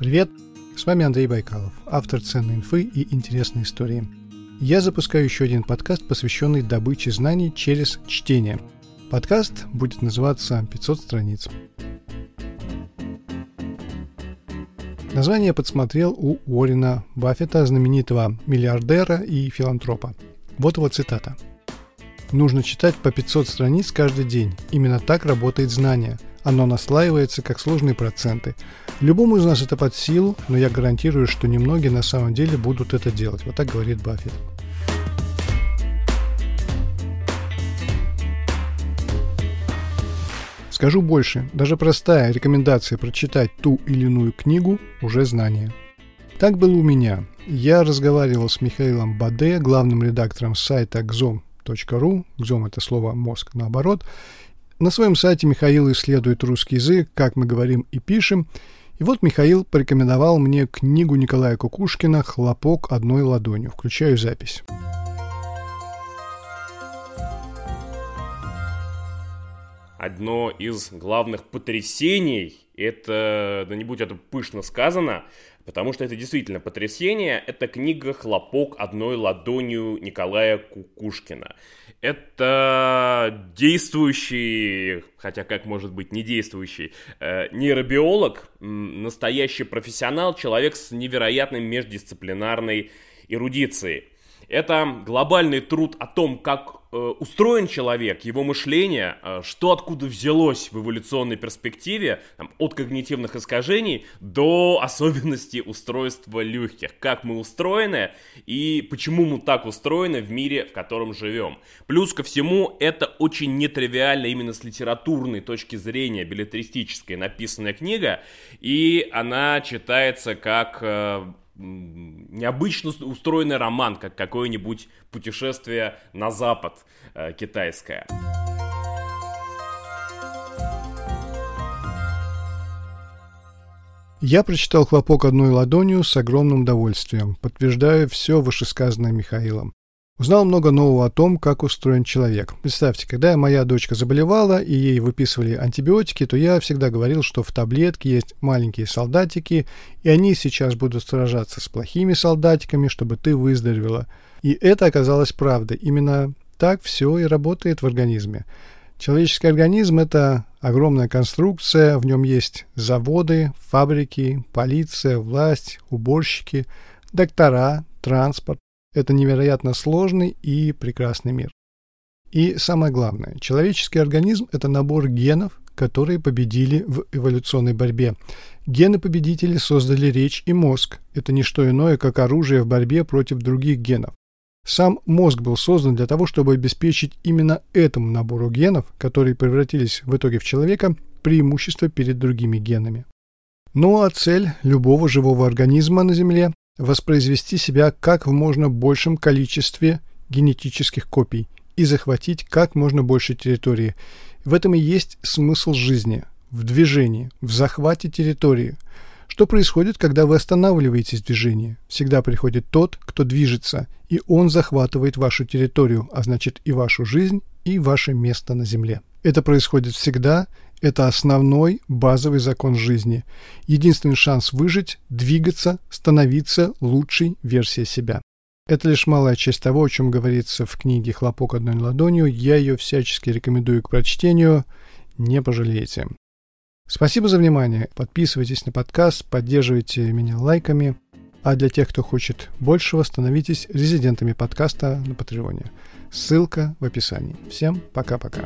Привет! С вами Андрей Байкалов, автор ценной инфы и интересной истории. Я запускаю еще один подкаст, посвященный добыче знаний через чтение. Подкаст будет называться «500 страниц». Название подсмотрел у Уоррена Баффета, знаменитого миллиардера и филантропа. Вот его цитата. «Нужно читать по 500 страниц каждый день. Именно так работает знание – оно наслаивается, как сложные проценты. Любому из нас это под силу, но я гарантирую, что немногие на самом деле будут это делать. Вот так говорит Баффет. Скажу больше, даже простая рекомендация прочитать ту или иную книгу уже знание. Так было у меня. Я разговаривал с Михаилом Баде, главным редактором сайта gzom.ru, gzom это слово мозг наоборот, на своем сайте Михаил исследует русский язык, как мы говорим и пишем. И вот Михаил порекомендовал мне книгу Николая Кукушкина «Хлопок одной ладонью». Включаю запись. Одно из главных потрясений, это, да не будь это пышно сказано, потому что это действительно потрясение, это книга «Хлопок одной ладонью» Николая Кукушкина. Это действующий, хотя как может быть не действующий, э, нейробиолог, настоящий профессионал, человек с невероятной междисциплинарной эрудицией. Это глобальный труд о том, как устроен человек, его мышление, э, что откуда взялось в эволюционной перспективе, там, от когнитивных искажений до особенностей устройства легких, как мы устроены и почему мы так устроены в мире, в котором живем. Плюс ко всему, это очень нетривиально именно с литературной точки зрения, билетристической написанная книга, и она читается как э, необычно устроенный роман, как какое-нибудь путешествие на запад э, китайское. Я прочитал «Хлопок одной ладонью» с огромным удовольствием, подтверждая все вышесказанное Михаилом. Узнал много нового о том, как устроен человек. Представьте, когда моя дочка заболевала и ей выписывали антибиотики, то я всегда говорил, что в таблетке есть маленькие солдатики, и они сейчас будут сражаться с плохими солдатиками, чтобы ты выздоровела. И это оказалось правдой. Именно так все и работает в организме. Человеческий организм – это огромная конструкция, в нем есть заводы, фабрики, полиция, власть, уборщики, доктора, транспорт, это невероятно сложный и прекрасный мир. И самое главное, человеческий организм – это набор генов, которые победили в эволюционной борьбе. Гены-победители создали речь и мозг. Это не что иное, как оружие в борьбе против других генов. Сам мозг был создан для того, чтобы обеспечить именно этому набору генов, которые превратились в итоге в человека, преимущество перед другими генами. Ну а цель любого живого организма на Земле воспроизвести себя как в можно большем количестве генетических копий и захватить как можно больше территории. В этом и есть смысл жизни, в движении, в захвате территории. Что происходит, когда вы останавливаетесь в движении? Всегда приходит тот, кто движется, и он захватывает вашу территорию, а значит и вашу жизнь, и ваше место на Земле. Это происходит всегда, это основной базовый закон жизни. Единственный шанс выжить – двигаться, становиться лучшей версией себя. Это лишь малая часть того, о чем говорится в книге «Хлопок одной ладонью». Я ее всячески рекомендую к прочтению. Не пожалеете. Спасибо за внимание. Подписывайтесь на подкаст, поддерживайте меня лайками. А для тех, кто хочет большего, становитесь резидентами подкаста на Патреоне. Ссылка в описании. Всем пока-пока.